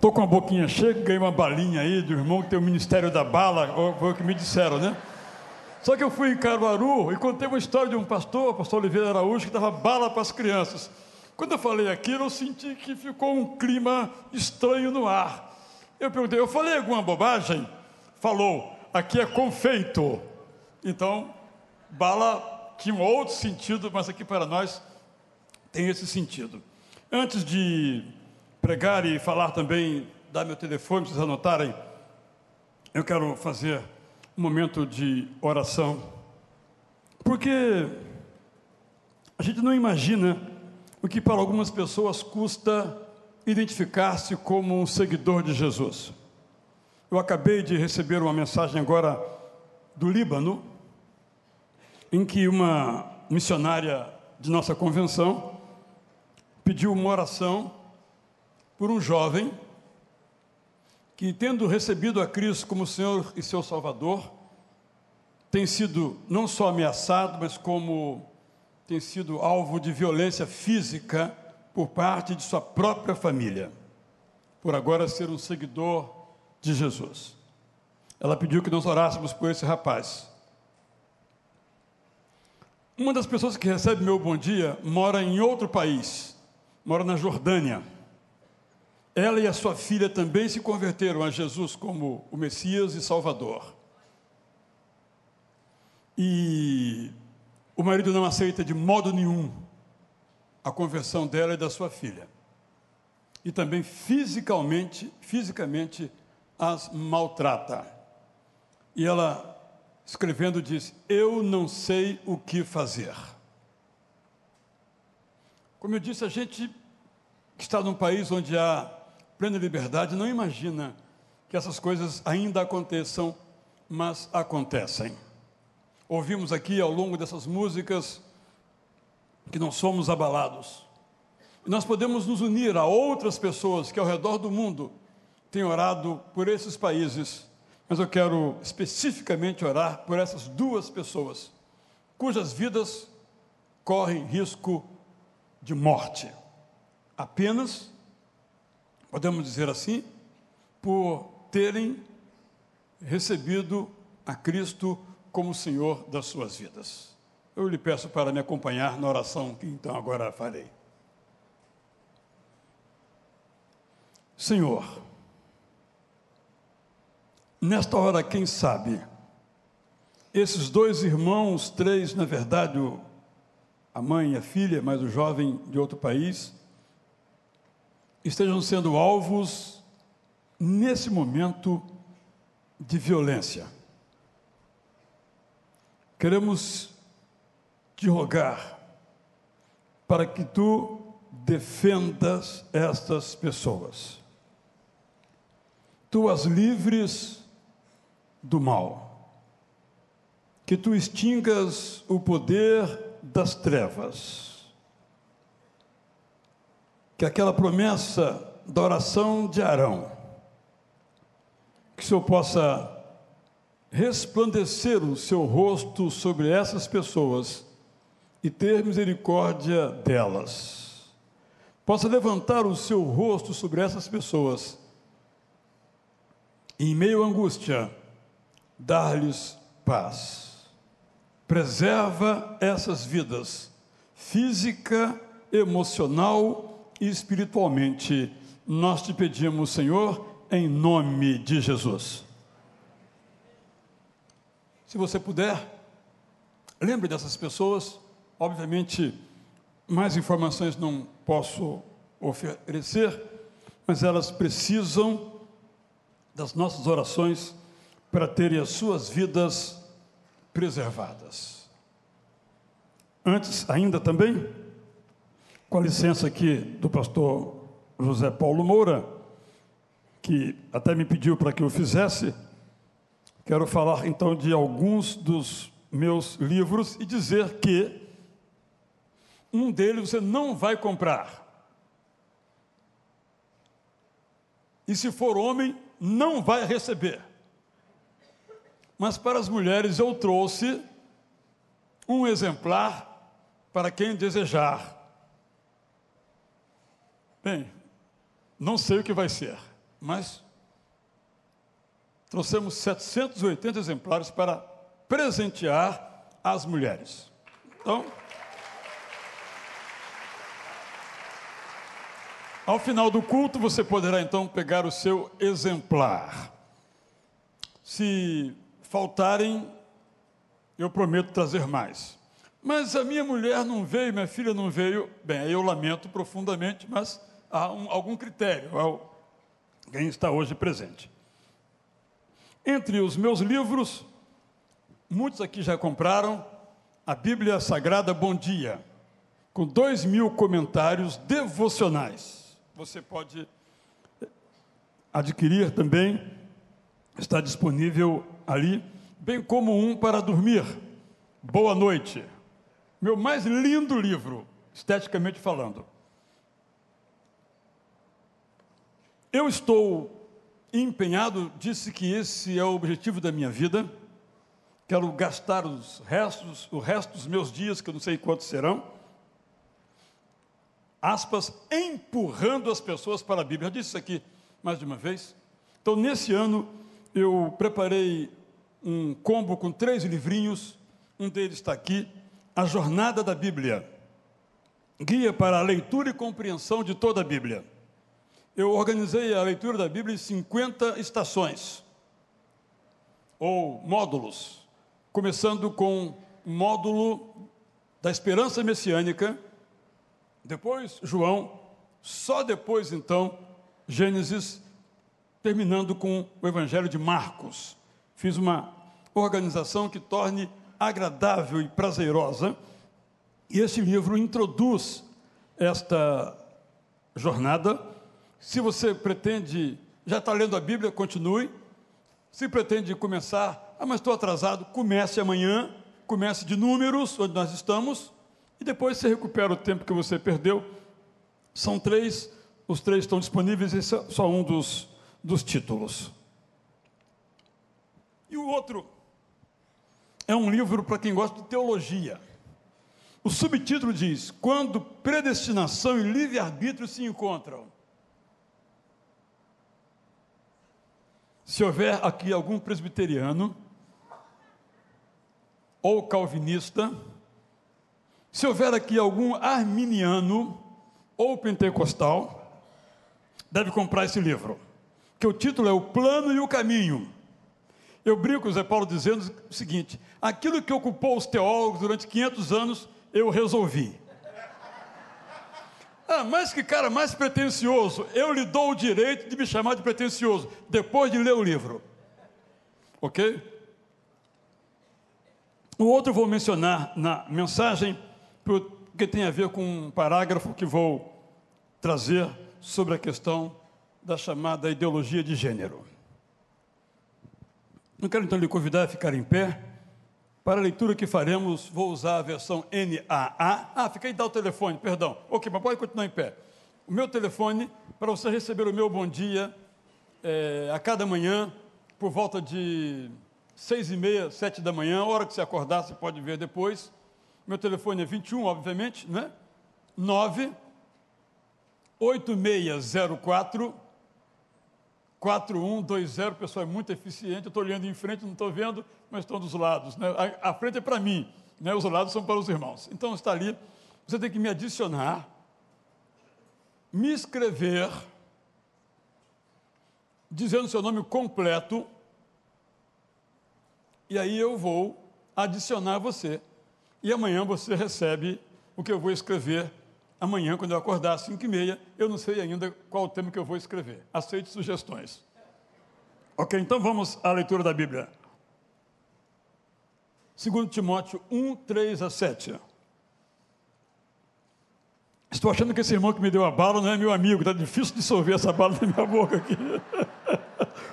Tô com a boquinha cheia, ganhei uma balinha aí do irmão que tem o Ministério da Bala, foi o que me disseram, né? Só que eu fui em Caruaru e contei uma história de um pastor, o pastor Oliveira Araújo, que dava bala para as crianças. Quando eu falei aquilo, eu senti que ficou um clima estranho no ar. Eu perguntei, eu falei alguma bobagem? Falou, aqui é confeito. Então, bala tinha um outro sentido, mas aqui para nós tem esse sentido. Antes de pregar e falar também, dar meu telefone para vocês anotarem, eu quero fazer um momento de oração, porque a gente não imagina o que para algumas pessoas custa identificar-se como um seguidor de Jesus. Eu acabei de receber uma mensagem agora do Líbano, em que uma missionária de nossa convenção pediu uma oração por um jovem que, tendo recebido a Cristo como Senhor e seu Salvador, tem sido não só ameaçado, mas como tem sido alvo de violência física por parte de sua própria família, por agora ser um seguidor de Jesus. Ela pediu que nós orássemos por esse rapaz. Uma das pessoas que recebe meu bom dia mora em outro país, mora na Jordânia. Ela e a sua filha também se converteram a Jesus como o Messias e Salvador. E o marido não aceita de modo nenhum a conversão dela e da sua filha. E também fisicamente, fisicamente as maltrata. E ela escrevendo diz: "Eu não sei o que fazer". Como eu disse, a gente que está num país onde há plena liberdade não imagina que essas coisas ainda aconteçam, mas acontecem ouvimos aqui ao longo dessas músicas, que não somos abalados. E nós podemos nos unir a outras pessoas que ao redor do mundo têm orado por esses países, mas eu quero especificamente orar por essas duas pessoas, cujas vidas correm risco de morte. Apenas, podemos dizer assim, por terem recebido a Cristo como Senhor das suas vidas. Eu lhe peço para me acompanhar na oração que então agora farei. Senhor, nesta hora, quem sabe, esses dois irmãos, três, na verdade, a mãe e a filha, mas o jovem de outro país, estejam sendo alvos, nesse momento, de violência Queremos te rogar para que tu defendas estas pessoas. Tu as livres do mal. Que tu extingas o poder das trevas. Que aquela promessa da oração de Arão, que o Senhor possa resplandecer o seu rosto sobre essas pessoas e ter misericórdia delas. Possa levantar o seu rosto sobre essas pessoas e, em meio à angústia, dar-lhes paz. Preserva essas vidas, física, emocional espiritualmente. Nós te pedimos, Senhor, em nome de Jesus. Se você puder, lembre dessas pessoas. Obviamente, mais informações não posso oferecer, mas elas precisam das nossas orações para terem as suas vidas preservadas. Antes, ainda também, com a licença aqui do pastor José Paulo Moura, que até me pediu para que eu fizesse, Quero falar então de alguns dos meus livros e dizer que um deles você não vai comprar. E se for homem, não vai receber. Mas para as mulheres eu trouxe um exemplar para quem desejar. Bem, não sei o que vai ser, mas trouxemos 780 exemplares para presentear as mulheres. Então, ao final do culto, você poderá então pegar o seu exemplar. Se faltarem, eu prometo trazer mais. Mas a minha mulher não veio, minha filha não veio. Bem, eu lamento profundamente, mas há um, algum critério ao quem está hoje presente. Entre os meus livros, muitos aqui já compraram a Bíblia Sagrada Bom Dia, com dois mil comentários devocionais. Você pode adquirir também, está disponível ali, bem como um para dormir. Boa noite. Meu mais lindo livro, esteticamente falando. Eu estou empenhado, disse que esse é o objetivo da minha vida. Quero gastar os restos, o resto dos meus dias, que eu não sei quantos serão, aspas, empurrando as pessoas para a Bíblia. Eu disse isso aqui mais de uma vez. Então, nesse ano, eu preparei um combo com três livrinhos, um deles está aqui, A Jornada da Bíblia, guia para a leitura e compreensão de toda a Bíblia eu organizei a leitura da Bíblia em 50 estações, ou módulos, começando com o módulo da esperança messiânica, depois João, só depois então Gênesis, terminando com o Evangelho de Marcos. Fiz uma organização que torne agradável e prazerosa, e esse livro introduz esta jornada se você pretende, já está lendo a Bíblia, continue. Se pretende começar, ah, mas estou atrasado, comece amanhã, comece de números, onde nós estamos, e depois você recupera o tempo que você perdeu. São três, os três estão disponíveis, esse é só um dos, dos títulos. E o outro é um livro para quem gosta de teologia. O subtítulo diz: Quando predestinação e livre-arbítrio se encontram. Se houver aqui algum presbiteriano ou calvinista, se houver aqui algum arminiano ou pentecostal, deve comprar esse livro, que o título é O Plano e o Caminho. Eu brinco, Zé Paulo, dizendo o seguinte: aquilo que ocupou os teólogos durante 500 anos, eu resolvi. Ah, mas que cara mais pretensioso. Eu lhe dou o direito de me chamar de pretensioso, depois de ler o livro. Ok? O outro vou mencionar na mensagem, porque tem a ver com um parágrafo que vou trazer sobre a questão da chamada ideologia de gênero. Não quero então lhe convidar a ficar em pé. Para a leitura que faremos, vou usar a versão NAA. Ah, fica aí dar o telefone, perdão. Ok, mas pode continuar em pé. O meu telefone, para você receber o meu bom dia é, a cada manhã, por volta de seis e meia, sete da manhã, hora que você acordar, você pode ver depois. Meu telefone é 21, obviamente, né? 9 8604 4120, pessoal é muito eficiente, eu estou olhando em frente, não estou vendo, mas estão dos lados. Né? A, a, frente é para mim, né? os lados são para os irmãos. Então está ali, você tem que me adicionar, me escrever, dizendo seu nome completo, e aí eu vou adicionar você. E amanhã você recebe o que eu vou escrever amanhã, quando eu acordar às 5 e meia, eu não sei ainda qual o tema que eu vou escrever. Aceite sugestões. Ok, então vamos à leitura da Bíblia. 2 Timóteo 1, 3 a 7. Estou achando que esse irmão que me deu a bala não é meu amigo, está difícil dissolver essa bala na minha boca aqui.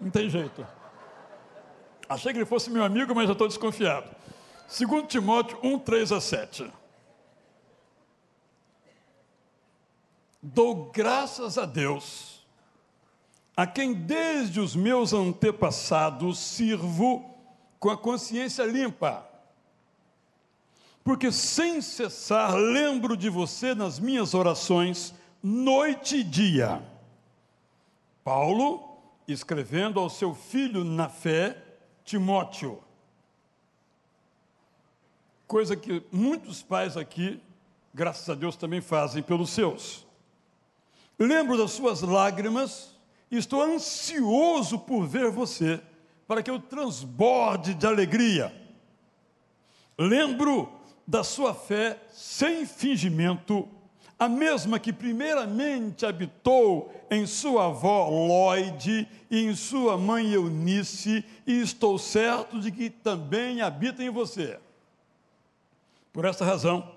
Não tem jeito. Achei que ele fosse meu amigo, mas já estou desconfiado. 2 Timóteo 1, 3 a 7. Dou graças a Deus, a quem desde os meus antepassados sirvo com a consciência limpa, porque sem cessar lembro de você nas minhas orações, noite e dia. Paulo, escrevendo ao seu filho na fé, Timóteo. Coisa que muitos pais aqui, graças a Deus, também fazem pelos seus. Lembro das suas lágrimas e estou ansioso por ver você, para que eu transborde de alegria. Lembro da sua fé sem fingimento, a mesma que primeiramente habitou em sua avó Lloyd e em sua mãe Eunice, e estou certo de que também habita em você. Por esta razão,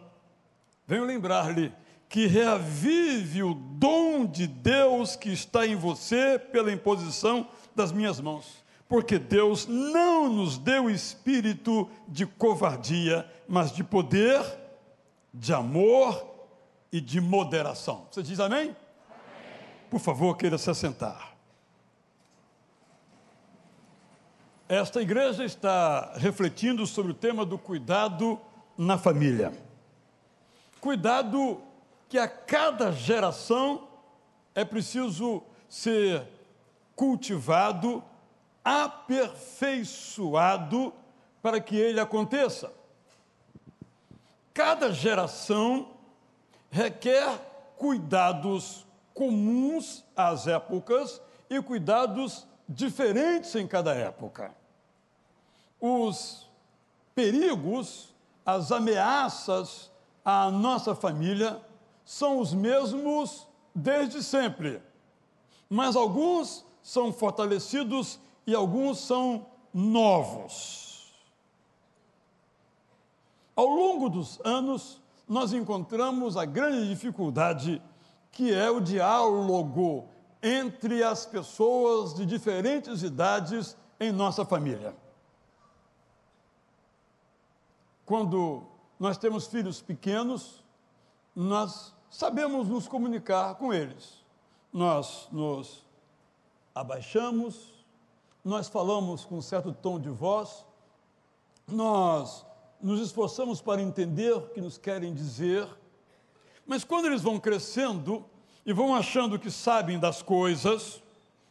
venho lembrar-lhe que reavive o dom de Deus que está em você pela imposição das minhas mãos. Porque Deus não nos deu espírito de covardia, mas de poder, de amor e de moderação. Você diz amém? amém. Por favor, queira se assentar. Esta igreja está refletindo sobre o tema do cuidado na família. Cuidado que a cada geração é preciso ser cultivado, aperfeiçoado para que ele aconteça. Cada geração requer cuidados comuns às épocas e cuidados diferentes em cada época. Os perigos, as ameaças à nossa família são os mesmos desde sempre, mas alguns são fortalecidos e alguns são novos. Ao longo dos anos, nós encontramos a grande dificuldade que é o diálogo entre as pessoas de diferentes idades em nossa família. Quando nós temos filhos pequenos, nós sabemos nos comunicar com eles. Nós nos abaixamos, nós falamos com um certo tom de voz, nós nos esforçamos para entender o que nos querem dizer, mas quando eles vão crescendo e vão achando que sabem das coisas,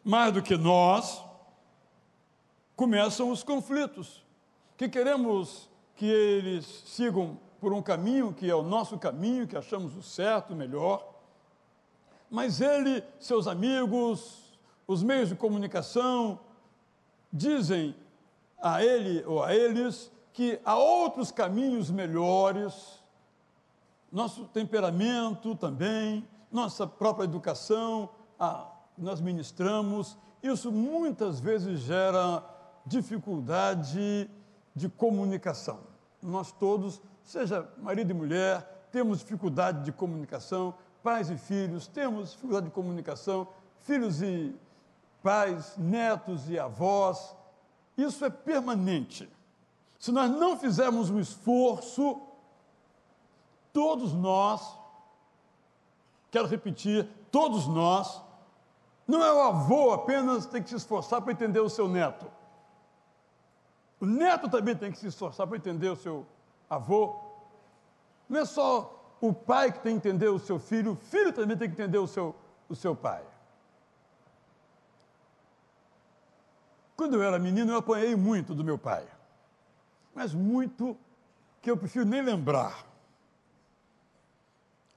mais do que nós, começam os conflitos, que queremos que eles sigam por um caminho que é o nosso caminho, que achamos o certo, o melhor. Mas ele, seus amigos, os meios de comunicação, dizem a ele ou a eles que há outros caminhos melhores, nosso temperamento também, nossa própria educação, a, nós ministramos, isso muitas vezes gera dificuldade de comunicação. Nós todos seja marido e mulher, temos dificuldade de comunicação, pais e filhos, temos dificuldade de comunicação, filhos e pais, netos e avós. Isso é permanente. Se nós não fizermos um esforço, todos nós, quero repetir, todos nós, não é o avô apenas que tem que se esforçar para entender o seu neto. O neto também tem que se esforçar para entender o seu avô. Não é só o pai que tem que entender o seu filho, o filho também tem que entender o seu, o seu pai. Quando eu era menino, eu apanhei muito do meu pai. Mas muito que eu prefiro nem lembrar.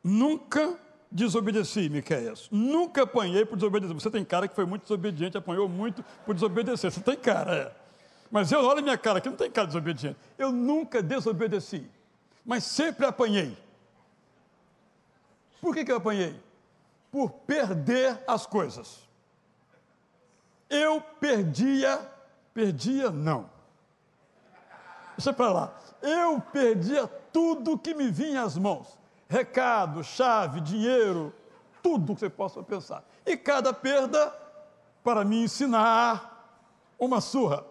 Nunca desobedeci, Miqueias. Nunca apanhei por desobedecer. Você tem cara que foi muito desobediente, apanhou muito por desobedecer. Você tem cara, é. Mas eu, olha minha cara, que não tem cara de desobediente. Eu nunca desobedeci, mas sempre apanhei. Por que, que eu apanhei? Por perder as coisas. Eu perdia, perdia não. Deixa para lá. Eu perdia tudo que me vinha às mãos. Recado, chave, dinheiro, tudo que você possa pensar. E cada perda para me ensinar uma surra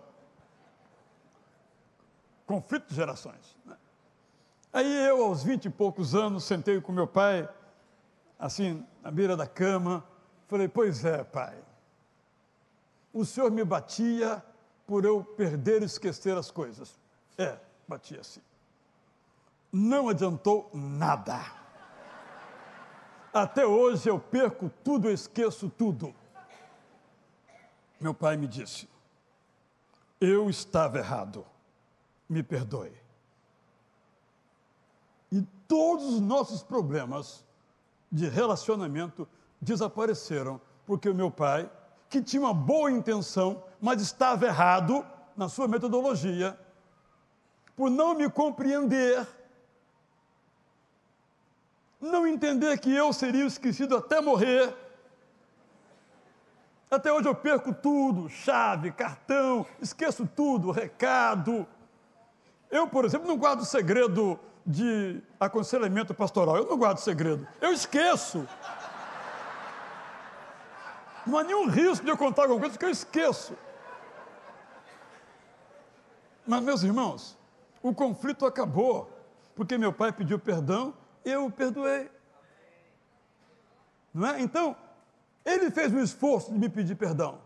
conflito de gerações. Né? Aí eu, aos vinte e poucos anos, sentei com meu pai, assim, na beira da cama, falei: Pois é, pai, o senhor me batia por eu perder e esquecer as coisas. É, batia assim. não adiantou nada. Até hoje eu perco tudo, eu esqueço tudo. Meu pai me disse: Eu estava errado, me perdoe. E todos os nossos problemas de relacionamento desapareceram, porque o meu pai, que tinha uma boa intenção, mas estava errado na sua metodologia, por não me compreender, não entender que eu seria esquecido até morrer. Até hoje eu perco tudo, chave, cartão, esqueço tudo, recado. Eu, por exemplo, não guardo segredo de aconselhamento pastoral. Eu não guardo segredo. Eu esqueço. Não há nenhum risco de eu contar alguma coisa que eu esqueço. Mas, meus irmãos, o conflito acabou, porque meu pai pediu perdão, eu o perdoei. Não é? Então, ele fez o esforço de me pedir perdão.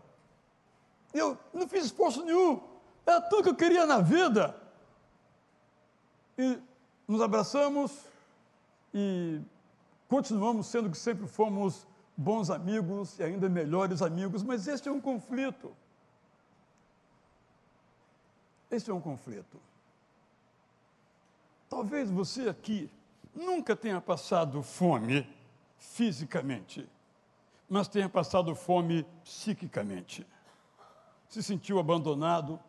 Eu não fiz esforço nenhum. Era tudo que eu queria na vida. E nos abraçamos e continuamos sendo que sempre fomos bons amigos e ainda melhores amigos, mas este é um conflito. Este é um conflito. Talvez você aqui nunca tenha passado fome fisicamente, mas tenha passado fome psiquicamente. Se sentiu abandonado.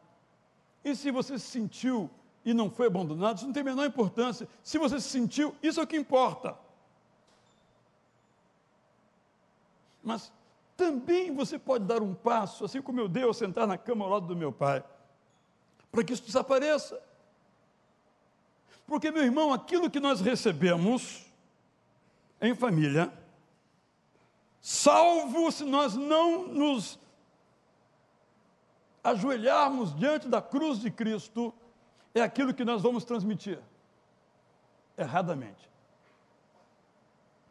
E se você se sentiu e não foi abandonado, isso não tem a menor importância. Se você se sentiu, isso é o que importa. Mas também você pode dar um passo, assim como eu dei ao sentar na cama ao lado do meu pai, para que isso desapareça. Porque, meu irmão, aquilo que nós recebemos em família, salvo se nós não nos ajoelharmos diante da cruz de Cristo, é aquilo que nós vamos transmitir erradamente.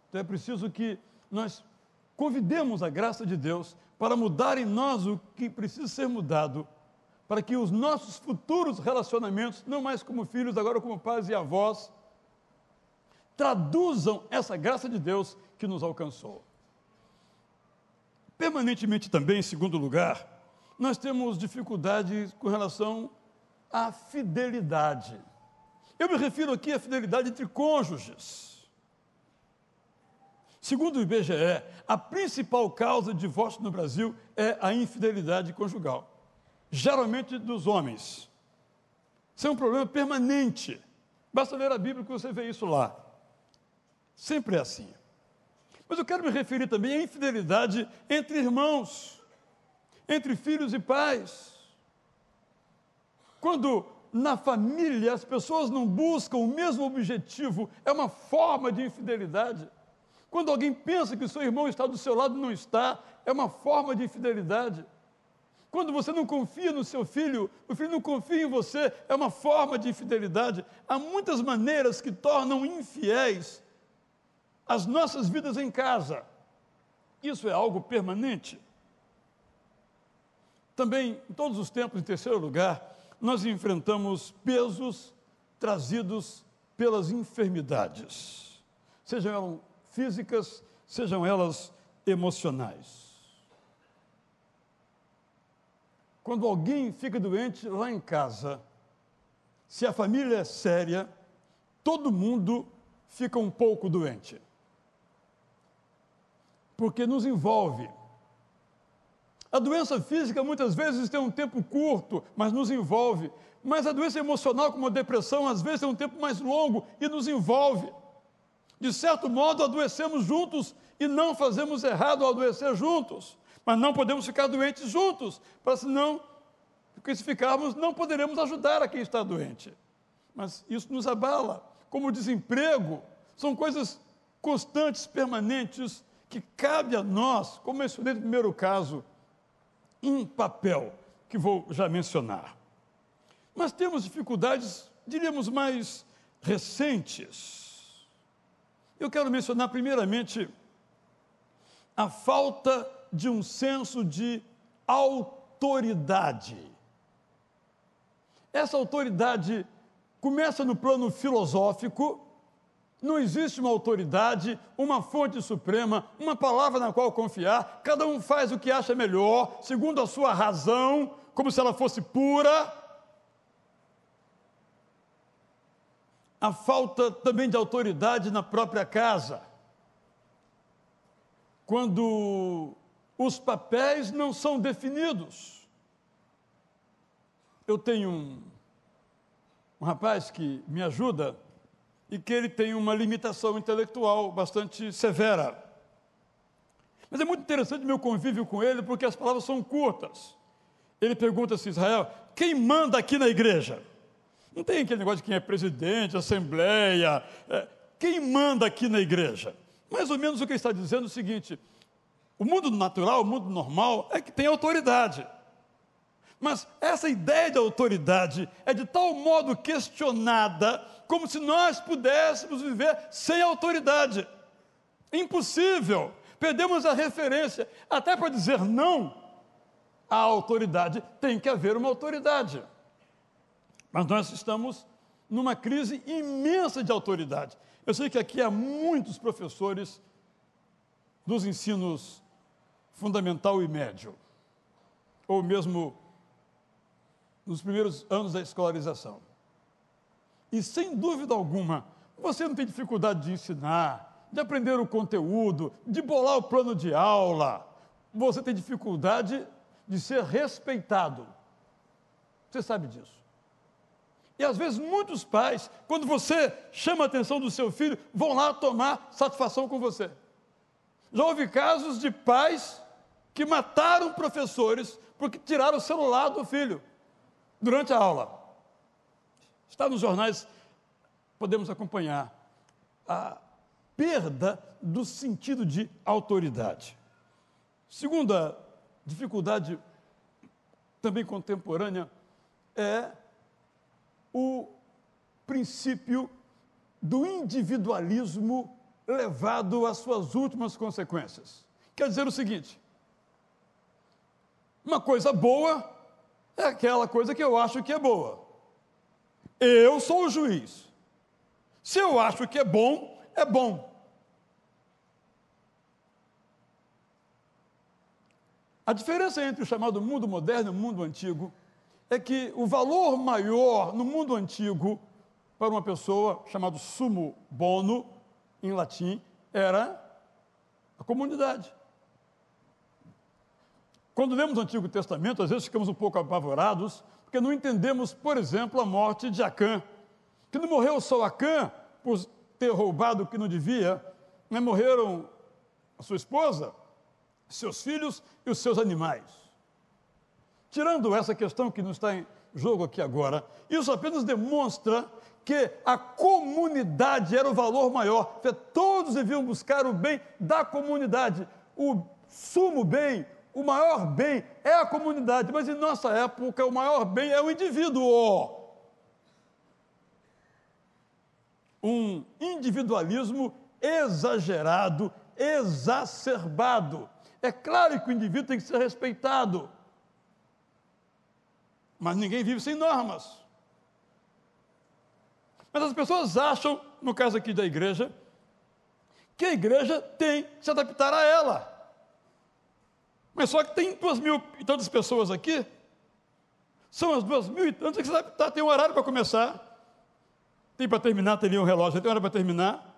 Então é preciso que nós convidemos a graça de Deus para mudar em nós o que precisa ser mudado, para que os nossos futuros relacionamentos, não mais como filhos, agora como pais e avós, traduzam essa graça de Deus que nos alcançou. Permanentemente também, em segundo lugar, nós temos dificuldades com relação a fidelidade. Eu me refiro aqui à fidelidade entre cônjuges. Segundo o IBGE, a principal causa de divórcio no Brasil é a infidelidade conjugal, geralmente dos homens. Isso é um problema permanente. Basta ler a Bíblia que você vê isso lá. Sempre é assim. Mas eu quero me referir também à infidelidade entre irmãos, entre filhos e pais. Quando na família as pessoas não buscam o mesmo objetivo, é uma forma de infidelidade. Quando alguém pensa que o seu irmão está do seu lado e não está, é uma forma de infidelidade. Quando você não confia no seu filho, o filho não confia em você, é uma forma de infidelidade. Há muitas maneiras que tornam infiéis as nossas vidas em casa. Isso é algo permanente. Também, em todos os tempos, em terceiro lugar, nós enfrentamos pesos trazidos pelas enfermidades, sejam elas físicas, sejam elas emocionais. Quando alguém fica doente lá em casa, se a família é séria, todo mundo fica um pouco doente. Porque nos envolve a doença física muitas vezes tem um tempo curto, mas nos envolve. Mas a doença emocional, como a depressão, às vezes tem um tempo mais longo e nos envolve. De certo modo, adoecemos juntos e não fazemos errado ao adoecer juntos. Mas não podemos ficar doentes juntos, para senão, porque se ficarmos, não poderemos ajudar a quem está doente. Mas isso nos abala. Como o desemprego, são coisas constantes, permanentes, que cabe a nós, como mencionei no primeiro caso, um papel que vou já mencionar. Mas temos dificuldades, diríamos, mais recentes. Eu quero mencionar, primeiramente, a falta de um senso de autoridade. Essa autoridade começa no plano filosófico, não existe uma autoridade, uma fonte suprema, uma palavra na qual confiar. Cada um faz o que acha melhor, segundo a sua razão, como se ela fosse pura. A falta também de autoridade na própria casa. Quando os papéis não são definidos. Eu tenho um, um rapaz que me ajuda e que ele tem uma limitação intelectual bastante severa. Mas é muito interessante meu convívio com ele, porque as palavras são curtas. Ele pergunta assim, Israel, quem manda aqui na igreja? Não tem aquele negócio de quem é presidente, assembleia. É, quem manda aqui na igreja? Mais ou menos o que ele está dizendo é o seguinte: o mundo natural, o mundo normal, é que tem autoridade. Mas essa ideia de autoridade é de tal modo questionada como se nós pudéssemos viver sem autoridade. Impossível. Perdemos a referência. Até para dizer não à autoridade, tem que haver uma autoridade. Mas nós estamos numa crise imensa de autoridade. Eu sei que aqui há muitos professores dos ensinos fundamental e médio, ou mesmo nos primeiros anos da escolarização. E sem dúvida alguma, você não tem dificuldade de ensinar, de aprender o conteúdo, de bolar o plano de aula. Você tem dificuldade de ser respeitado. Você sabe disso. E às vezes muitos pais, quando você chama a atenção do seu filho, vão lá tomar satisfação com você. Já houve casos de pais que mataram professores porque tiraram o celular do filho durante a aula. Está nos jornais, podemos acompanhar a perda do sentido de autoridade. Segunda dificuldade, também contemporânea, é o princípio do individualismo levado às suas últimas consequências. Quer dizer o seguinte: uma coisa boa é aquela coisa que eu acho que é boa. Eu sou o juiz. Se eu acho que é bom, é bom. A diferença entre o chamado mundo moderno e o mundo antigo é que o valor maior no mundo antigo para uma pessoa chamado sumo bono em latim era a comunidade. Quando lemos o Antigo Testamento, às vezes ficamos um pouco apavorados, porque não entendemos, por exemplo, a morte de Acã, que não morreu só Acã por ter roubado o que não devia, mas morreram a sua esposa, seus filhos e os seus animais. Tirando essa questão que não está em jogo aqui agora, isso apenas demonstra que a comunidade era o valor maior, todos deviam buscar o bem da comunidade, o sumo bem, o maior bem é a comunidade, mas em nossa época o maior bem é o indivíduo. Um individualismo exagerado, exacerbado. É claro que o indivíduo tem que ser respeitado, mas ninguém vive sem normas. Mas as pessoas acham, no caso aqui da igreja, que a igreja tem que se adaptar a ela. Mas só que tem duas mil e tantas pessoas aqui. São as duas mil e tantas que você tá, tem um horário para começar. Tem para terminar, ali um relógio, tem hora para terminar.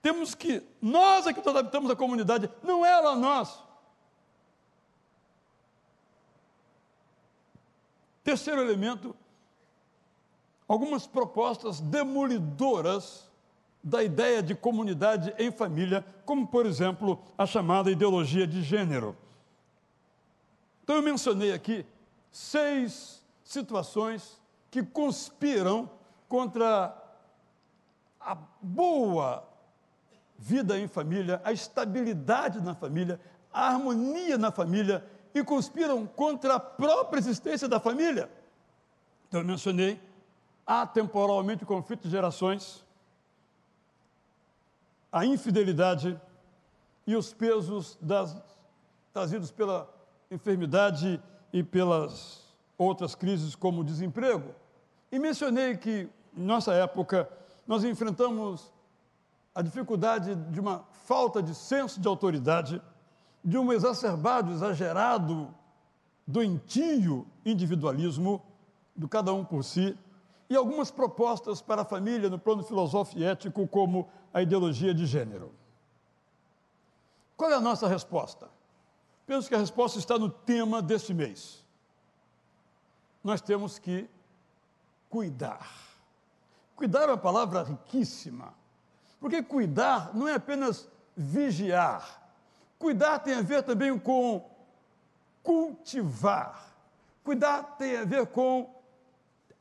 Temos que, nós aqui todos habitamos a comunidade, não é ela nós. Terceiro elemento, algumas propostas demolidoras da ideia de comunidade em família, como por exemplo a chamada ideologia de gênero. Então eu mencionei aqui seis situações que conspiram contra a boa vida em família, a estabilidade na família, a harmonia na família e conspiram contra a própria existência da família. Então eu mencionei atemporalmente o conflito de gerações, a infidelidade e os pesos das, trazidos pela enfermidade e pelas outras crises como o desemprego. E mencionei que em nossa época, nós enfrentamos a dificuldade de uma falta de senso de autoridade, de um exacerbado, exagerado, doentio individualismo, do cada um por si, e algumas propostas para a família no plano filosófico e ético, como a ideologia de gênero. Qual é a nossa resposta? Penso que a resposta está no tema deste mês. Nós temos que cuidar. Cuidar é uma palavra riquíssima, porque cuidar não é apenas vigiar. Cuidar tem a ver também com cultivar. Cuidar tem a ver com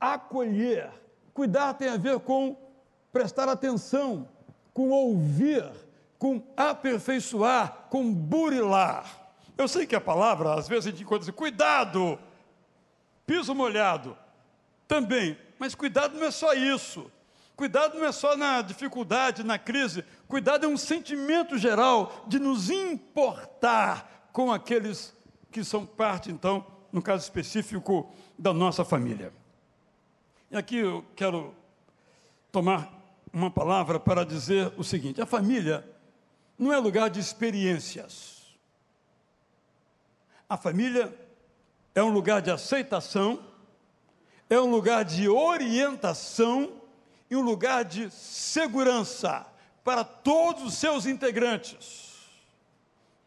acolher. Cuidar tem a ver com prestar atenção, com ouvir, com aperfeiçoar, com burilar. Eu sei que a palavra, às vezes a gente encontra assim, cuidado, piso molhado, também, mas cuidado não é só isso. Cuidado não é só na dificuldade, na crise, cuidado é um sentimento geral de nos importar com aqueles que são parte, então, no caso específico, da nossa família. E aqui eu quero tomar uma palavra para dizer o seguinte: a família não é lugar de experiências. A família é um lugar de aceitação, é um lugar de orientação e um lugar de segurança para todos os seus integrantes.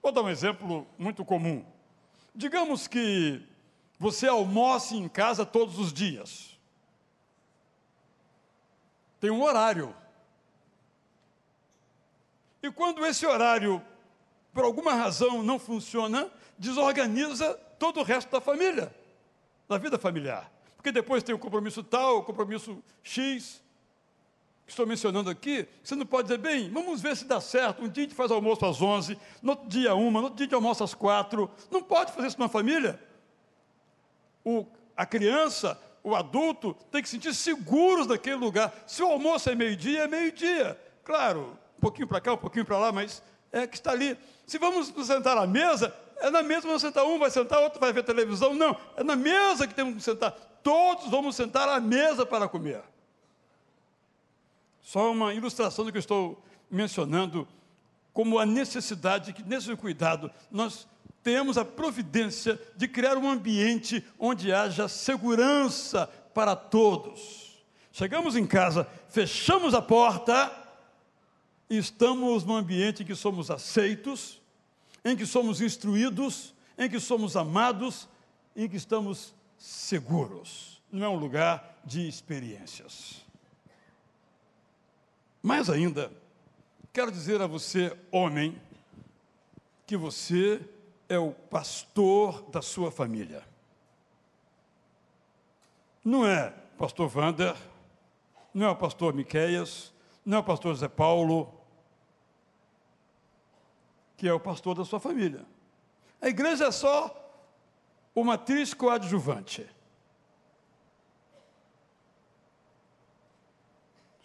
Vou dar um exemplo muito comum. Digamos que você almoce em casa todos os dias. Tem um horário e quando esse horário, por alguma razão, não funciona, desorganiza todo o resto da família, da vida familiar. Porque depois tem o compromisso tal, o compromisso X, que estou mencionando aqui, você não pode dizer, bem, vamos ver se dá certo. Um dia a gente faz almoço às 11, no outro dia uma, no outro dia a gente almoça às 4. Não pode fazer isso numa família. O, a criança, o adulto, tem que se sentir seguros naquele lugar. Se o almoço é meio-dia, é meio-dia. Claro, pouquinho para cá, um pouquinho para lá, mas é que está ali. Se vamos nos sentar à mesa, é na mesa vamos sentar um, vai sentar, outro vai ver televisão. Não, é na mesa que temos que sentar. Todos vamos sentar à mesa para comer. Só uma ilustração do que eu estou mencionando, como a necessidade que, nesse cuidado, nós temos a providência de criar um ambiente onde haja segurança para todos. Chegamos em casa, fechamos a porta estamos num ambiente em que somos aceitos, em que somos instruídos, em que somos amados, em que estamos seguros. Não é um lugar de experiências. Mais ainda, quero dizer a você, homem, que você é o pastor da sua família. Não é pastor Vander, não é o pastor Miqueias, não é o pastor Zé Paulo, que é o pastor da sua família. A igreja é só uma atriz coadjuvante.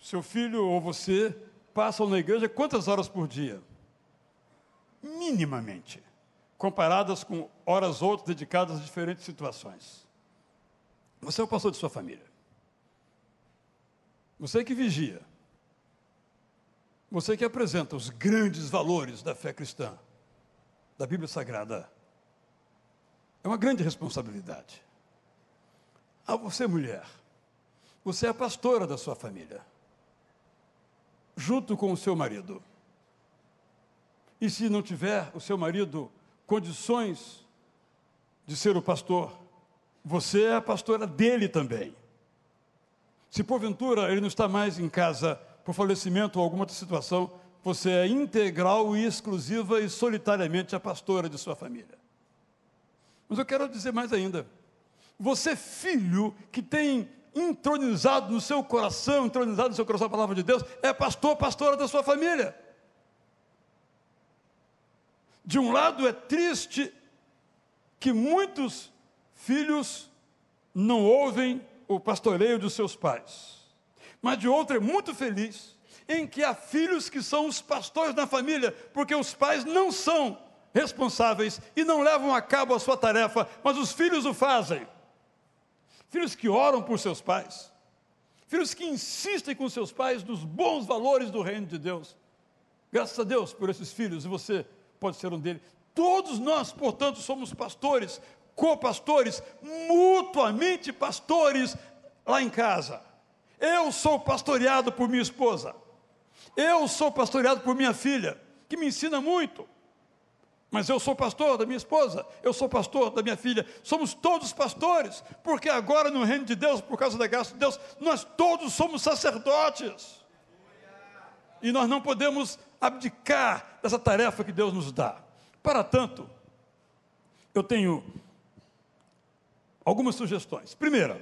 Seu filho ou você passam na igreja quantas horas por dia? Minimamente, comparadas com horas outras dedicadas a diferentes situações. Você é o pastor de sua família. Você que vigia. Você que apresenta os grandes valores da fé cristã, da Bíblia Sagrada, é uma grande responsabilidade. A você, mulher, você é a pastora da sua família, junto com o seu marido. E se não tiver o seu marido condições de ser o pastor, você é a pastora dele também. Se porventura ele não está mais em casa por falecimento ou alguma outra situação, você é integral e exclusiva e solitariamente a pastora de sua família. Mas eu quero dizer mais ainda. Você, filho, que tem entronizado no seu coração, entronizado no seu coração a palavra de Deus, é pastor, pastora da sua família. De um lado é triste que muitos filhos não ouvem o pastoreio dos seus pais mas de outro é muito feliz, em que há filhos que são os pastores da família, porque os pais não são responsáveis e não levam a cabo a sua tarefa, mas os filhos o fazem. Filhos que oram por seus pais, filhos que insistem com seus pais nos bons valores do reino de Deus. Graças a Deus por esses filhos, e você pode ser um deles. Todos nós, portanto, somos pastores, co-pastores, mutuamente pastores lá em casa. Eu sou pastoreado por minha esposa. Eu sou pastoreado por minha filha, que me ensina muito. Mas eu sou pastor da minha esposa, eu sou pastor da minha filha, somos todos pastores, porque agora no reino de Deus, por causa da graça de Deus, nós todos somos sacerdotes. E nós não podemos abdicar dessa tarefa que Deus nos dá. Para tanto, eu tenho algumas sugestões. Primeira,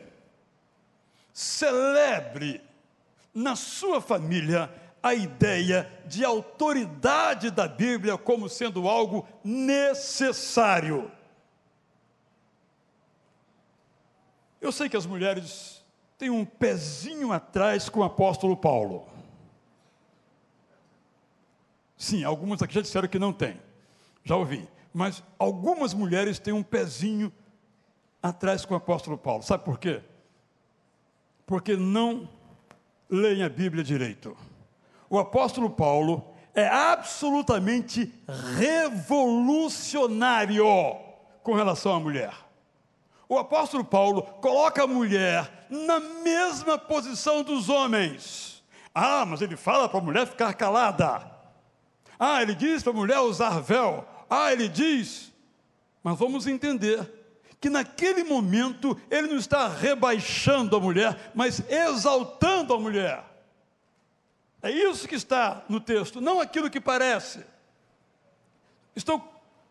celebre na sua família a ideia de autoridade da Bíblia como sendo algo necessário. Eu sei que as mulheres têm um pezinho atrás com o apóstolo Paulo. Sim, algumas aqui já disseram que não tem. Já ouvi. Mas algumas mulheres têm um pezinho atrás com o apóstolo Paulo. Sabe por quê? Porque não leem a Bíblia direito. O apóstolo Paulo é absolutamente revolucionário com relação à mulher. O apóstolo Paulo coloca a mulher na mesma posição dos homens. Ah, mas ele fala para a mulher ficar calada. Ah, ele diz para a mulher usar véu. Ah, ele diz. Mas vamos entender que naquele momento ele não está rebaixando a mulher, mas exaltando a mulher. É isso que está no texto, não aquilo que parece. Estou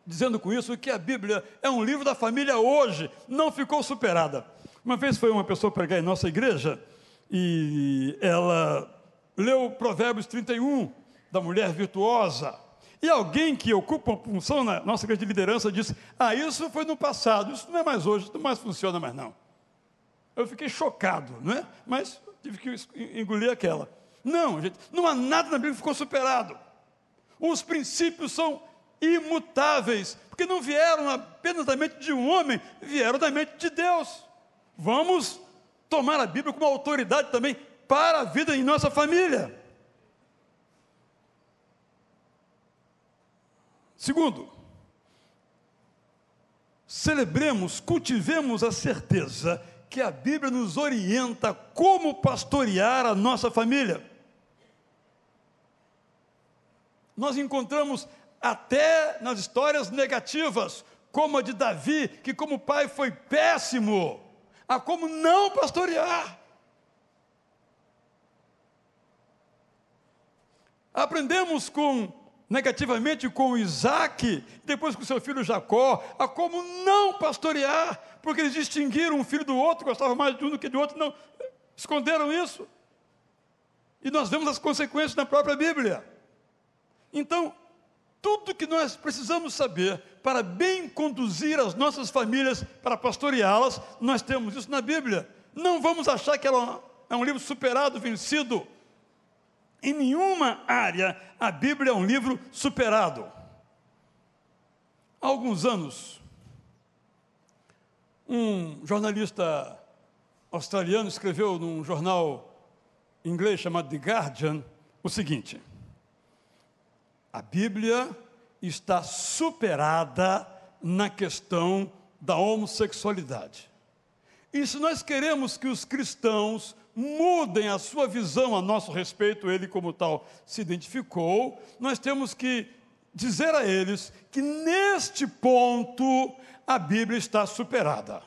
dizendo com isso que a Bíblia é um livro da família hoje, não ficou superada. Uma vez foi uma pessoa pregar em nossa igreja e ela leu Provérbios 31, da mulher virtuosa. E alguém que ocupa uma função na nossa igreja de liderança disse: Ah, isso foi no passado, isso não é mais hoje, não mais funciona mais não. Eu fiquei chocado, não é? Mas tive que engolir aquela. Não, gente, não há nada na Bíblia que ficou superado. Os princípios são imutáveis, porque não vieram apenas da mente de um homem, vieram da mente de Deus. Vamos tomar a Bíblia como autoridade também para a vida em nossa família. Segundo, celebremos, cultivemos a certeza que a Bíblia nos orienta como pastorear a nossa família. Nós encontramos até nas histórias negativas, como a de Davi, que como pai foi péssimo, a como não pastorear. Aprendemos com negativamente com Isaac, depois com seu filho Jacó, a como não pastorear, porque eles distinguiram um filho do outro, gostavam mais de um do que de outro, não, esconderam isso. E nós vemos as consequências na própria Bíblia. Então, tudo que nós precisamos saber para bem conduzir as nossas famílias, para pastoreá-las, nós temos isso na Bíblia. Não vamos achar que ela é um livro superado, vencido. Em nenhuma área a Bíblia é um livro superado. Há alguns anos, um jornalista australiano escreveu num jornal inglês chamado The Guardian o seguinte: a Bíblia está superada na questão da homossexualidade. E se nós queremos que os cristãos mudem a sua visão a nosso respeito, ele, como tal, se identificou, nós temos que dizer a eles que neste ponto a Bíblia está superada.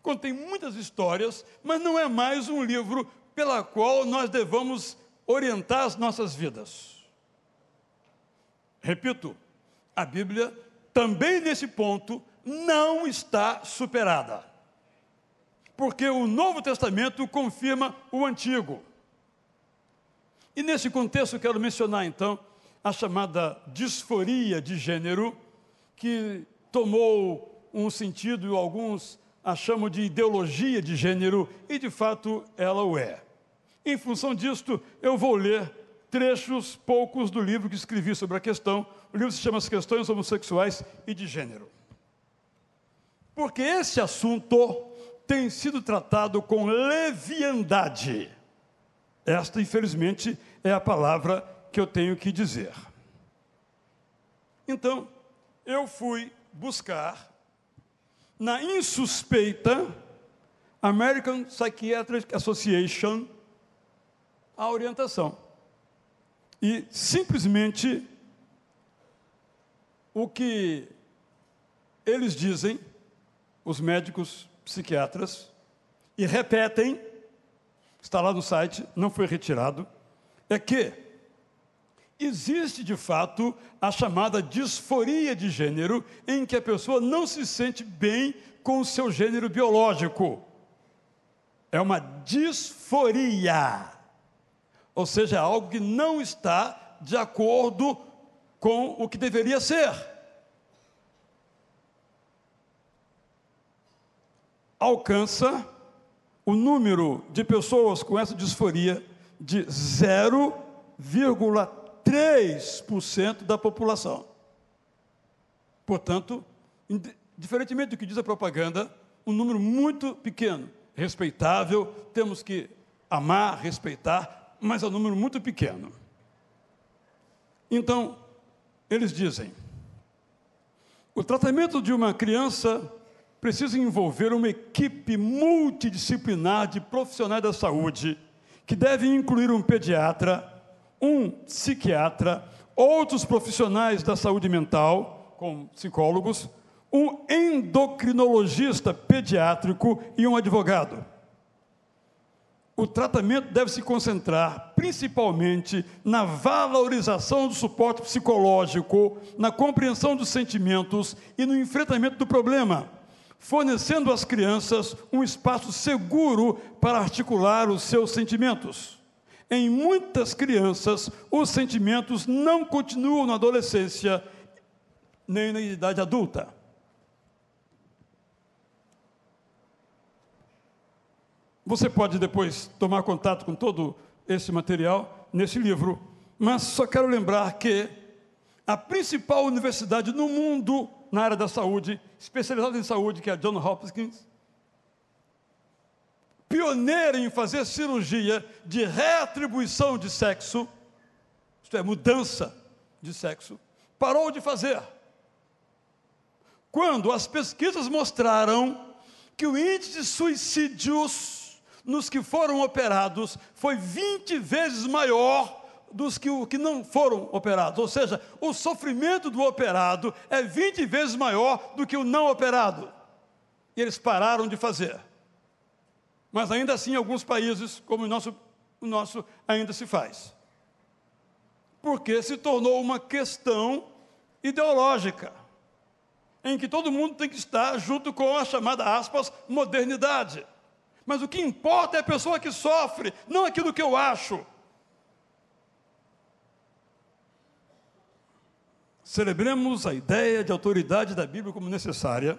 Contém muitas histórias, mas não é mais um livro pela qual nós devamos orientar as nossas vidas. Repito, a Bíblia também nesse ponto não está superada porque o Novo Testamento confirma o Antigo. E nesse contexto quero mencionar então a chamada disforia de gênero, que tomou um sentido e alguns a chamam de ideologia de gênero, e de fato ela o é. Em função disto, eu vou ler trechos poucos do livro que escrevi sobre a questão. O livro se chama As Questões Homossexuais e de Gênero. Porque esse assunto tem sido tratado com leviandade. Esta, infelizmente, é a palavra que eu tenho que dizer. Então, eu fui buscar na insuspeita American Psychiatric Association a orientação. E simplesmente o que eles dizem, os médicos psiquiatras, e repetem, está lá no site, não foi retirado, é que existe de fato a chamada disforia de gênero, em que a pessoa não se sente bem com o seu gênero biológico. É uma disforia. Ou seja, é algo que não está de acordo com o que deveria ser. Alcança o número de pessoas com essa disforia de 0,3% da população. Portanto, diferentemente do que diz a propaganda, um número muito pequeno respeitável, temos que amar, respeitar, mas é um número muito pequeno. Então, eles dizem: o tratamento de uma criança precisa envolver uma equipe multidisciplinar de profissionais da saúde, que deve incluir um pediatra, um psiquiatra, outros profissionais da saúde mental, como psicólogos, um endocrinologista pediátrico e um advogado. O tratamento deve se concentrar principalmente na valorização do suporte psicológico, na compreensão dos sentimentos e no enfrentamento do problema, fornecendo às crianças um espaço seguro para articular os seus sentimentos. Em muitas crianças, os sentimentos não continuam na adolescência nem na idade adulta. Você pode depois tomar contato com todo esse material nesse livro, mas só quero lembrar que a principal universidade no mundo na área da saúde, especializada em saúde, que é a John Hopkins, pioneira em fazer cirurgia de reatribuição de sexo, isto é, mudança de sexo, parou de fazer. Quando as pesquisas mostraram que o índice de suicídios nos que foram operados foi 20 vezes maior dos que, que não foram operados. Ou seja, o sofrimento do operado é 20 vezes maior do que o não operado. E eles pararam de fazer. Mas ainda assim, em alguns países, como o nosso, o nosso ainda se faz. Porque se tornou uma questão ideológica, em que todo mundo tem que estar junto com a chamada aspas modernidade. Mas o que importa é a pessoa que sofre, não aquilo que eu acho. Celebremos a ideia de autoridade da Bíblia como necessária.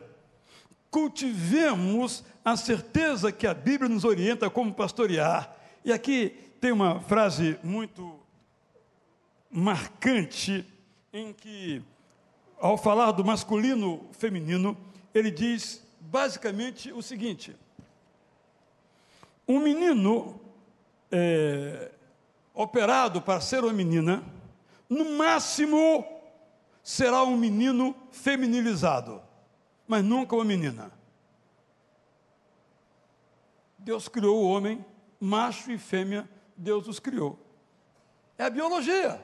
Cultivemos a certeza que a Bíblia nos orienta como pastorear. E aqui tem uma frase muito marcante em que, ao falar do masculino feminino, ele diz basicamente o seguinte: um menino é, operado para ser uma menina, no máximo será um menino feminilizado, mas nunca uma menina. Deus criou o homem, macho e fêmea, Deus os criou. É a biologia.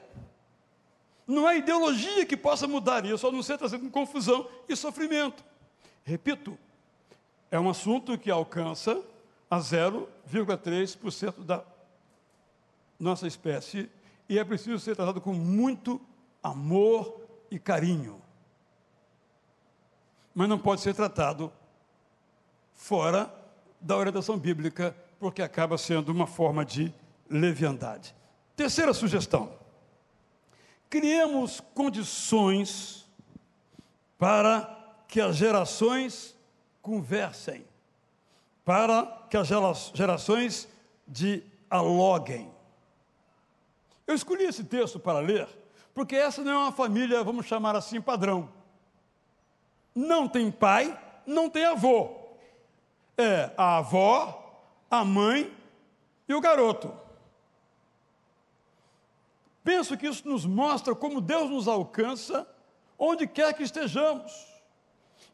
Não há ideologia que possa mudar isso, a não ser trazendo confusão e sofrimento. Repito, é um assunto que alcança a 0,3% da nossa espécie e é preciso ser tratado com muito amor e carinho. Mas não pode ser tratado fora da orientação bíblica, porque acaba sendo uma forma de leviandade. Terceira sugestão: criemos condições para que as gerações conversem para que as gerações dialoguem. Eu escolhi esse texto para ler, porque essa não é uma família, vamos chamar assim, padrão. Não tem pai, não tem avô. é a avó, a mãe e o garoto. Penso que isso nos mostra como Deus nos alcança onde quer que estejamos.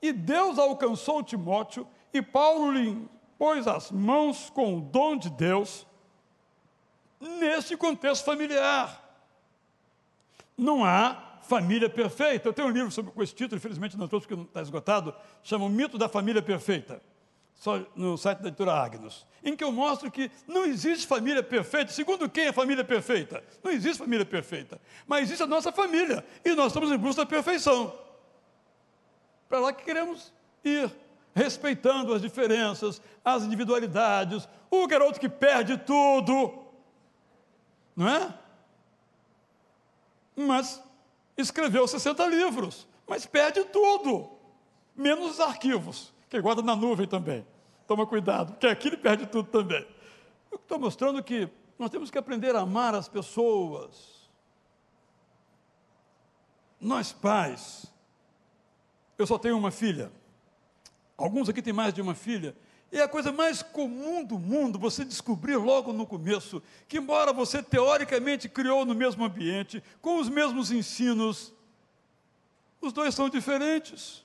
E Deus alcançou Timóteo e Paulo lhe pôs as mãos com o dom de Deus neste contexto familiar. Não há família perfeita. Eu tenho um livro sobre, com esse título, infelizmente não trouxe porque está esgotado, chama O Mito da Família Perfeita, só no site da editora Agnus, em que eu mostro que não existe família perfeita. Segundo quem é família perfeita? Não existe família perfeita, mas existe a nossa família e nós estamos em busca da perfeição. Para lá que queremos ir, respeitando as diferenças, as individualidades, o garoto que perde tudo, não é? Mas escreveu 60 livros, mas perde tudo, menos os arquivos, que guarda na nuvem também. Toma cuidado, porque aqui ele perde tudo também. Eu estou mostrando que nós temos que aprender a amar as pessoas. Nós pais, eu só tenho uma filha. Alguns aqui têm mais de uma filha. É a coisa mais comum do mundo você descobrir logo no começo que, embora você teoricamente criou no mesmo ambiente, com os mesmos ensinos, os dois são diferentes.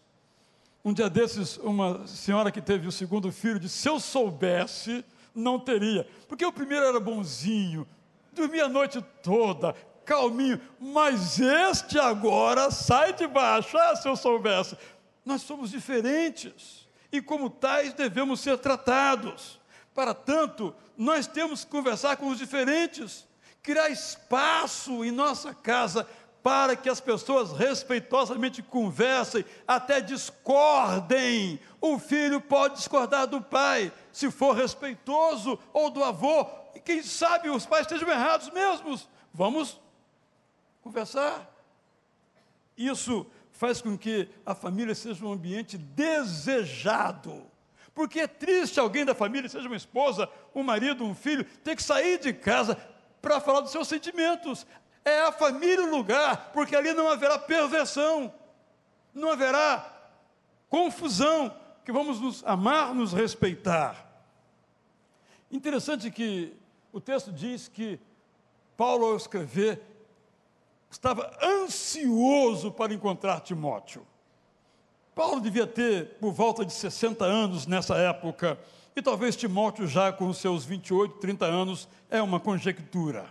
Um dia desses, uma senhora que teve o segundo filho disse: se eu soubesse, não teria. Porque o primeiro era bonzinho, dormia a noite toda, calminho, mas este agora sai de baixo. Ah, se eu soubesse. Nós somos diferentes e, como tais, devemos ser tratados. Para tanto, nós temos que conversar com os diferentes, criar espaço em nossa casa para que as pessoas respeitosamente conversem, até discordem. O filho pode discordar do pai, se for respeitoso, ou do avô, e quem sabe os pais estejam errados mesmos. Vamos conversar. Isso faz com que a família seja um ambiente desejado. Porque é triste alguém da família, seja uma esposa, um marido, um filho, ter que sair de casa para falar dos seus sentimentos. É a família o lugar, porque ali não haverá perversão, não haverá confusão, que vamos nos amar, nos respeitar. Interessante que o texto diz que Paulo, ao escrever, estava ansioso para encontrar Timóteo. Paulo devia ter por volta de 60 anos nessa época, e talvez Timóteo, já com seus 28, 30 anos, é uma conjectura.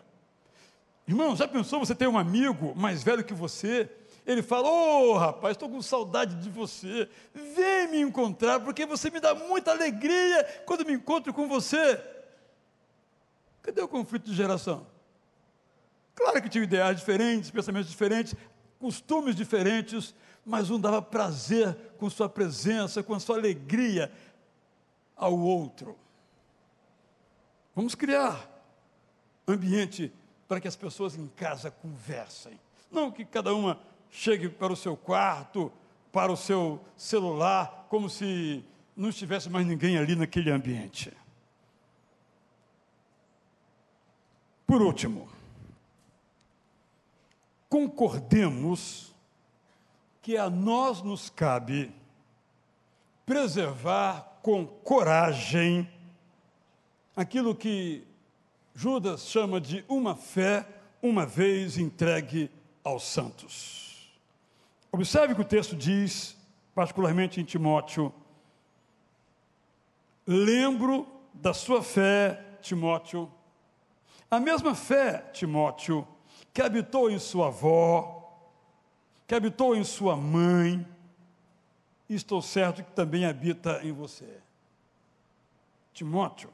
Irmão, já pensou você ter um amigo mais velho que você? Ele fala: Ô oh, rapaz, estou com saudade de você, vem me encontrar, porque você me dá muita alegria quando me encontro com você. Cadê o conflito de geração? Claro que tinha ideais diferentes, pensamentos diferentes, costumes diferentes, mas um dava prazer com sua presença, com sua alegria ao outro. Vamos criar ambiente para que as pessoas em casa conversem. Não que cada uma chegue para o seu quarto, para o seu celular, como se não estivesse mais ninguém ali naquele ambiente. Por último, concordemos que a nós nos cabe preservar com coragem aquilo que Judas chama de uma fé uma vez entregue aos santos. Observe que o texto diz, particularmente em Timóteo, lembro da sua fé, Timóteo, a mesma fé, Timóteo, que habitou em sua avó, que habitou em sua mãe, e estou certo que também habita em você. Timóteo,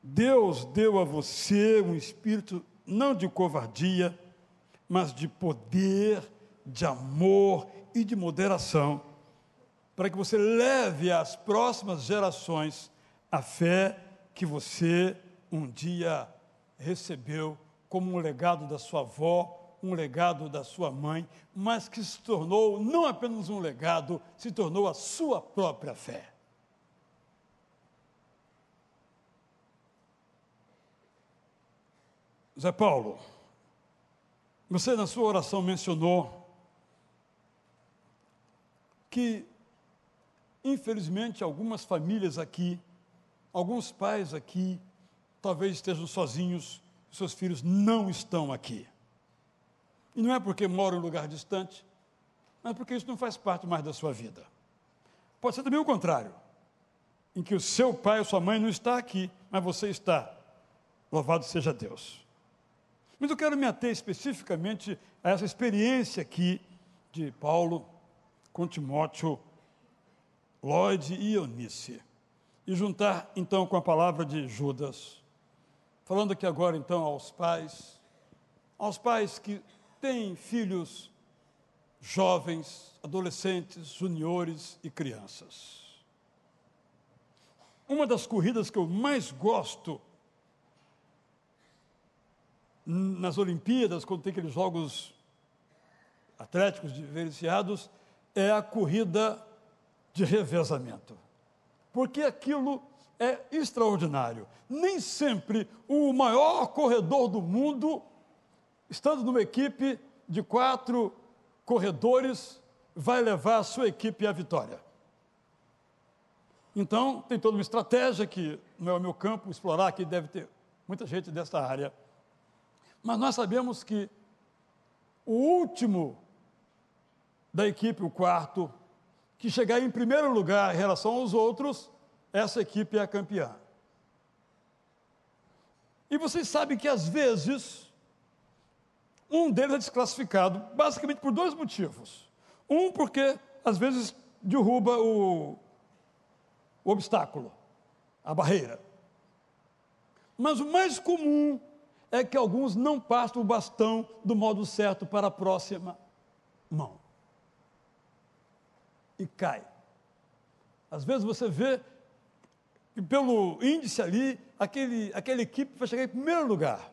Deus deu a você um espírito não de covardia, mas de poder, de amor e de moderação, para que você leve às próximas gerações a fé que você um dia recebeu como um legado da sua avó, um legado da sua mãe, mas que se tornou não apenas um legado, se tornou a sua própria fé. Zé Paulo, você na sua oração mencionou que Infelizmente, algumas famílias aqui, alguns pais aqui, talvez estejam sozinhos, seus filhos não estão aqui. E não é porque moram em um lugar distante, mas porque isso não faz parte mais da sua vida. Pode ser também o contrário, em que o seu pai ou sua mãe não está aqui, mas você está. Louvado seja Deus. Mas eu quero me ater especificamente a essa experiência aqui de Paulo com Timóteo, Lloyd e Eunice. E juntar então com a palavra de Judas. Falando aqui agora então aos pais, aos pais que têm filhos jovens, adolescentes, juniores e crianças. Uma das corridas que eu mais gosto nas Olimpíadas, quando tem aqueles jogos atléticos diferenciados, é a corrida de revezamento. Porque aquilo é extraordinário. Nem sempre o maior corredor do mundo, estando numa equipe de quatro corredores, vai levar a sua equipe à vitória. Então, tem toda uma estratégia que não é o meu campo explorar, que deve ter muita gente dessa área mas nós sabemos que o último da equipe, o quarto, que chegar em primeiro lugar em relação aos outros, essa equipe é a campeã. E vocês sabem que às vezes um deles é desclassificado, basicamente por dois motivos. Um, porque às vezes derruba o, o obstáculo, a barreira. Mas o mais comum é que alguns não passam o bastão do modo certo para a próxima mão. E cai. Às vezes você vê pelo índice ali, aquele, aquela equipe vai chegar em primeiro lugar.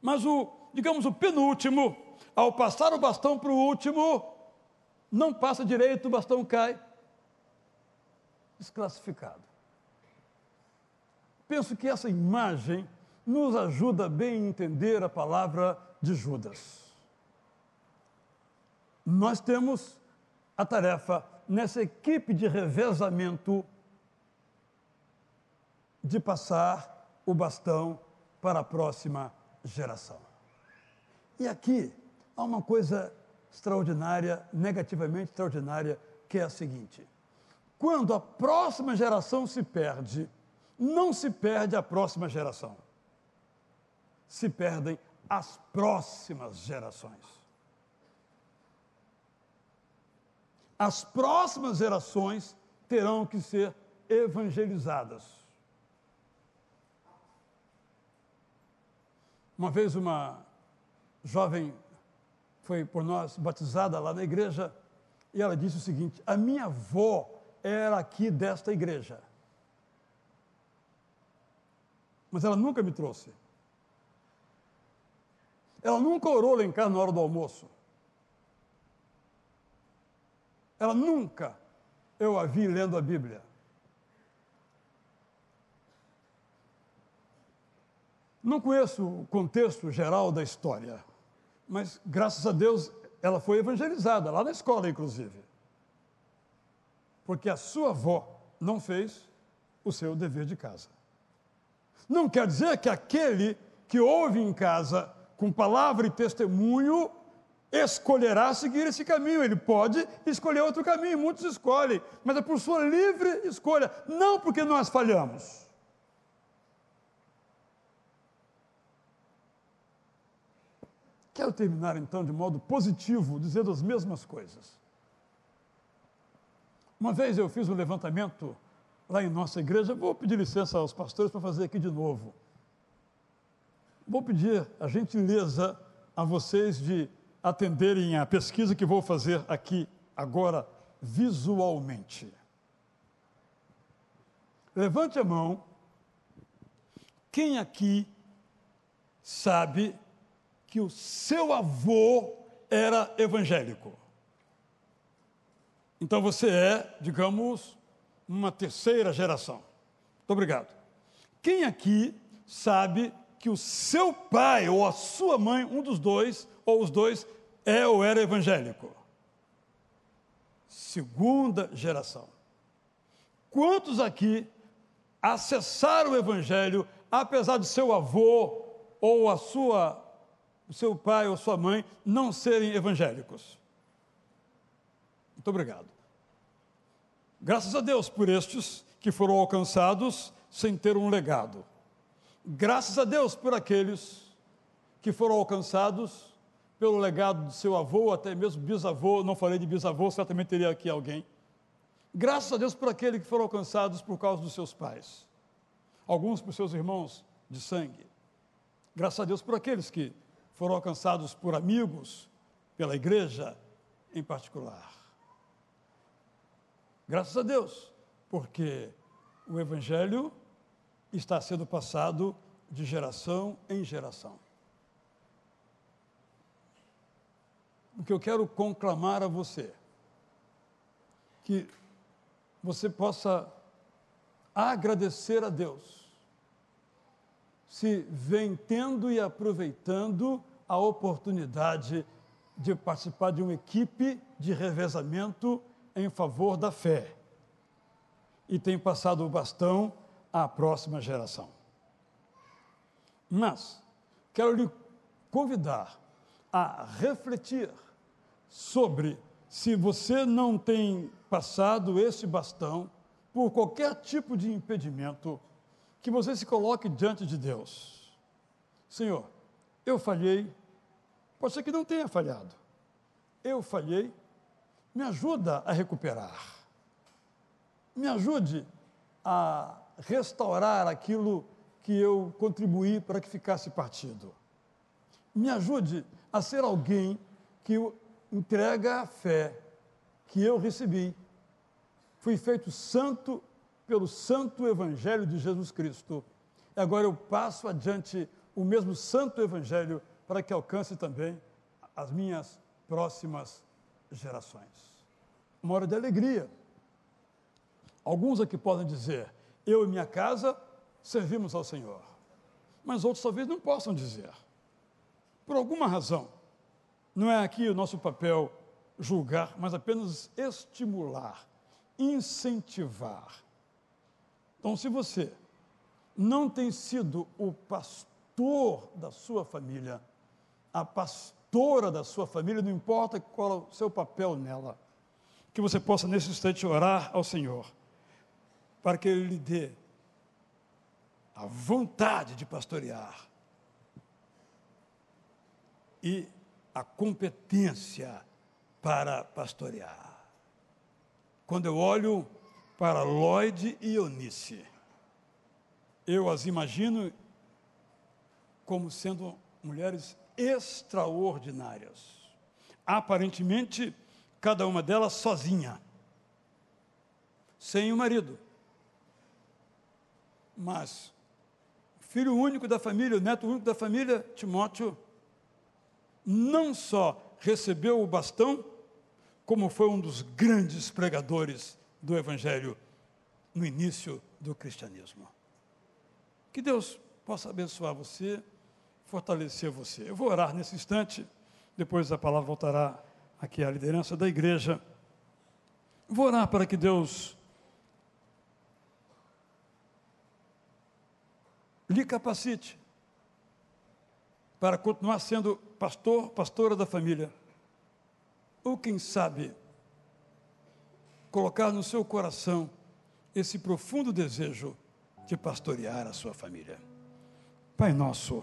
Mas o, digamos, o penúltimo, ao passar o bastão para o último, não passa direito, o bastão cai. Desclassificado. Penso que essa imagem nos ajuda bem a entender a palavra de Judas. Nós temos a tarefa nessa equipe de revezamento de passar o bastão para a próxima geração. E aqui há uma coisa extraordinária, negativamente extraordinária, que é a seguinte: quando a próxima geração se perde, não se perde a próxima geração se perdem as próximas gerações. As próximas gerações terão que ser evangelizadas. Uma vez uma jovem foi por nós batizada lá na igreja e ela disse o seguinte: A minha avó era aqui desta igreja. Mas ela nunca me trouxe. Ela nunca orou lá em casa na hora do almoço. Ela nunca eu a vi lendo a Bíblia. Não conheço o contexto geral da história, mas graças a Deus ela foi evangelizada, lá na escola, inclusive. Porque a sua avó não fez o seu dever de casa. Não quer dizer que aquele que ouve em casa com palavra e testemunho, escolherá seguir esse caminho. Ele pode escolher outro caminho, muitos escolhem, mas é por sua livre escolha, não porque nós falhamos. Quero terminar então de modo positivo, dizendo as mesmas coisas. Uma vez eu fiz um levantamento lá em nossa igreja, vou pedir licença aos pastores para fazer aqui de novo. Vou pedir a gentileza a vocês de atenderem a pesquisa que vou fazer aqui agora visualmente. Levante a mão. Quem aqui sabe que o seu avô era evangélico? Então você é, digamos, uma terceira geração. Muito obrigado. Quem aqui sabe que o seu pai ou a sua mãe, um dos dois, ou os dois, é ou era evangélico. segunda geração. Quantos aqui acessaram o Evangelho, apesar de seu avô ou a sua, seu pai ou sua mãe não serem evangélicos? Muito obrigado. Graças a Deus por estes que foram alcançados sem ter um legado. Graças a Deus por aqueles que foram alcançados pelo legado do seu avô, até mesmo bisavô, não falei de bisavô, certamente teria aqui alguém. Graças a Deus por aqueles que foram alcançados por causa dos seus pais, alguns por seus irmãos de sangue. Graças a Deus por aqueles que foram alcançados por amigos, pela igreja em particular. Graças a Deus, porque o Evangelho está sendo passado de geração em geração. O que eu quero conclamar a você, que você possa agradecer a Deus, se vem tendo e aproveitando a oportunidade de participar de uma equipe de revezamento em favor da fé e tem passado o bastão à próxima geração. Mas quero lhe convidar a refletir sobre se você não tem passado esse bastão por qualquer tipo de impedimento, que você se coloque diante de Deus. Senhor, eu falhei, pode ser que não tenha falhado. Eu falhei, me ajuda a recuperar. Me ajude a restaurar aquilo que eu contribuí para que ficasse partido. Me ajude a ser alguém que entrega a fé que eu recebi. Fui feito santo pelo santo evangelho de Jesus Cristo. E agora eu passo adiante o mesmo santo evangelho para que alcance também as minhas próximas gerações. Uma hora de alegria. Alguns aqui podem dizer: eu e minha casa servimos ao Senhor. Mas outros talvez não possam dizer. Por alguma razão. Não é aqui o nosso papel julgar, mas apenas estimular, incentivar. Então, se você não tem sido o pastor da sua família, a pastora da sua família, não importa qual é o seu papel nela, que você possa nesse instante orar ao Senhor, para que Ele lhe dê a vontade de pastorear e a competência para pastorear. Quando eu olho para Lloyd e Eunice, eu as imagino como sendo mulheres extraordinárias. Aparentemente, cada uma delas sozinha, sem o marido. Mas, filho único da família, o neto único da família, Timóteo, não só recebeu o bastão, como foi um dos grandes pregadores do Evangelho no início do cristianismo. Que Deus possa abençoar você, fortalecer você. Eu vou orar nesse instante, depois a palavra voltará aqui à liderança da igreja. Vou orar para que Deus lhe capacite para continuar sendo pastor, pastora da família. Ou quem sabe, colocar no seu coração esse profundo desejo de pastorear a sua família. Pai nosso,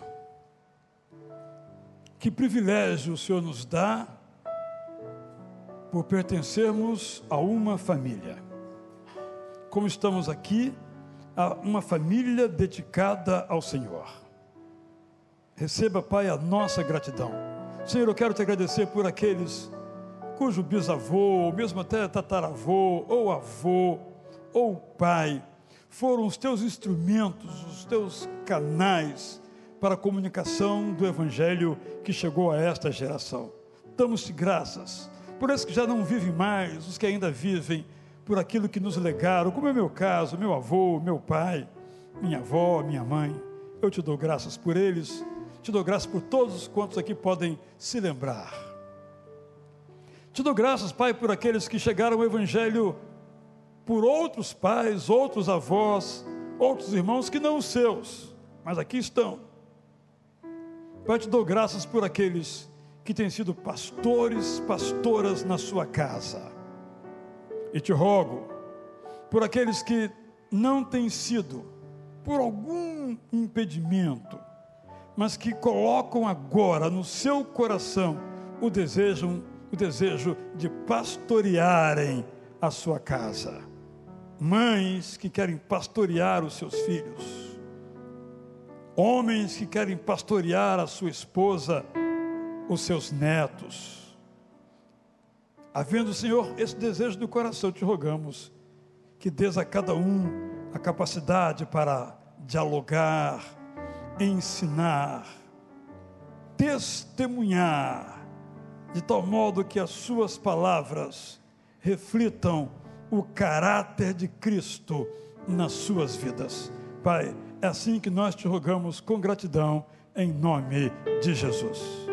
que privilégio o Senhor nos dá por pertencermos a uma família. Como estamos aqui, a uma família dedicada ao Senhor. Receba, Pai, a nossa gratidão. Senhor, eu quero te agradecer por aqueles cujo bisavô, ou mesmo até tataravô, ou avô, ou pai, foram os teus instrumentos, os teus canais para a comunicação do Evangelho que chegou a esta geração. Damos-te graças por esses que já não vivem mais, os que ainda vivem, por aquilo que nos legaram, como é meu caso, meu avô, meu pai, minha avó, minha mãe. Eu te dou graças por eles te dou graça por todos quantos aqui podem se lembrar. Te dou graças, Pai, por aqueles que chegaram ao Evangelho por outros pais, outros avós, outros irmãos que não os seus, mas aqui estão. Pai, te dou graças por aqueles que têm sido pastores, pastoras na sua casa. E te rogo por aqueles que não têm sido, por algum impedimento, mas que colocam agora no seu coração o desejo, o desejo de pastorearem a sua casa. Mães que querem pastorear os seus filhos, homens que querem pastorear a sua esposa, os seus netos. Havendo, Senhor, esse desejo do coração, te rogamos que dês a cada um a capacidade para dialogar, ensinar, testemunhar, de tal modo que as suas palavras reflitam o caráter de Cristo nas suas vidas. Pai, é assim que nós te rogamos com gratidão, em nome de Jesus.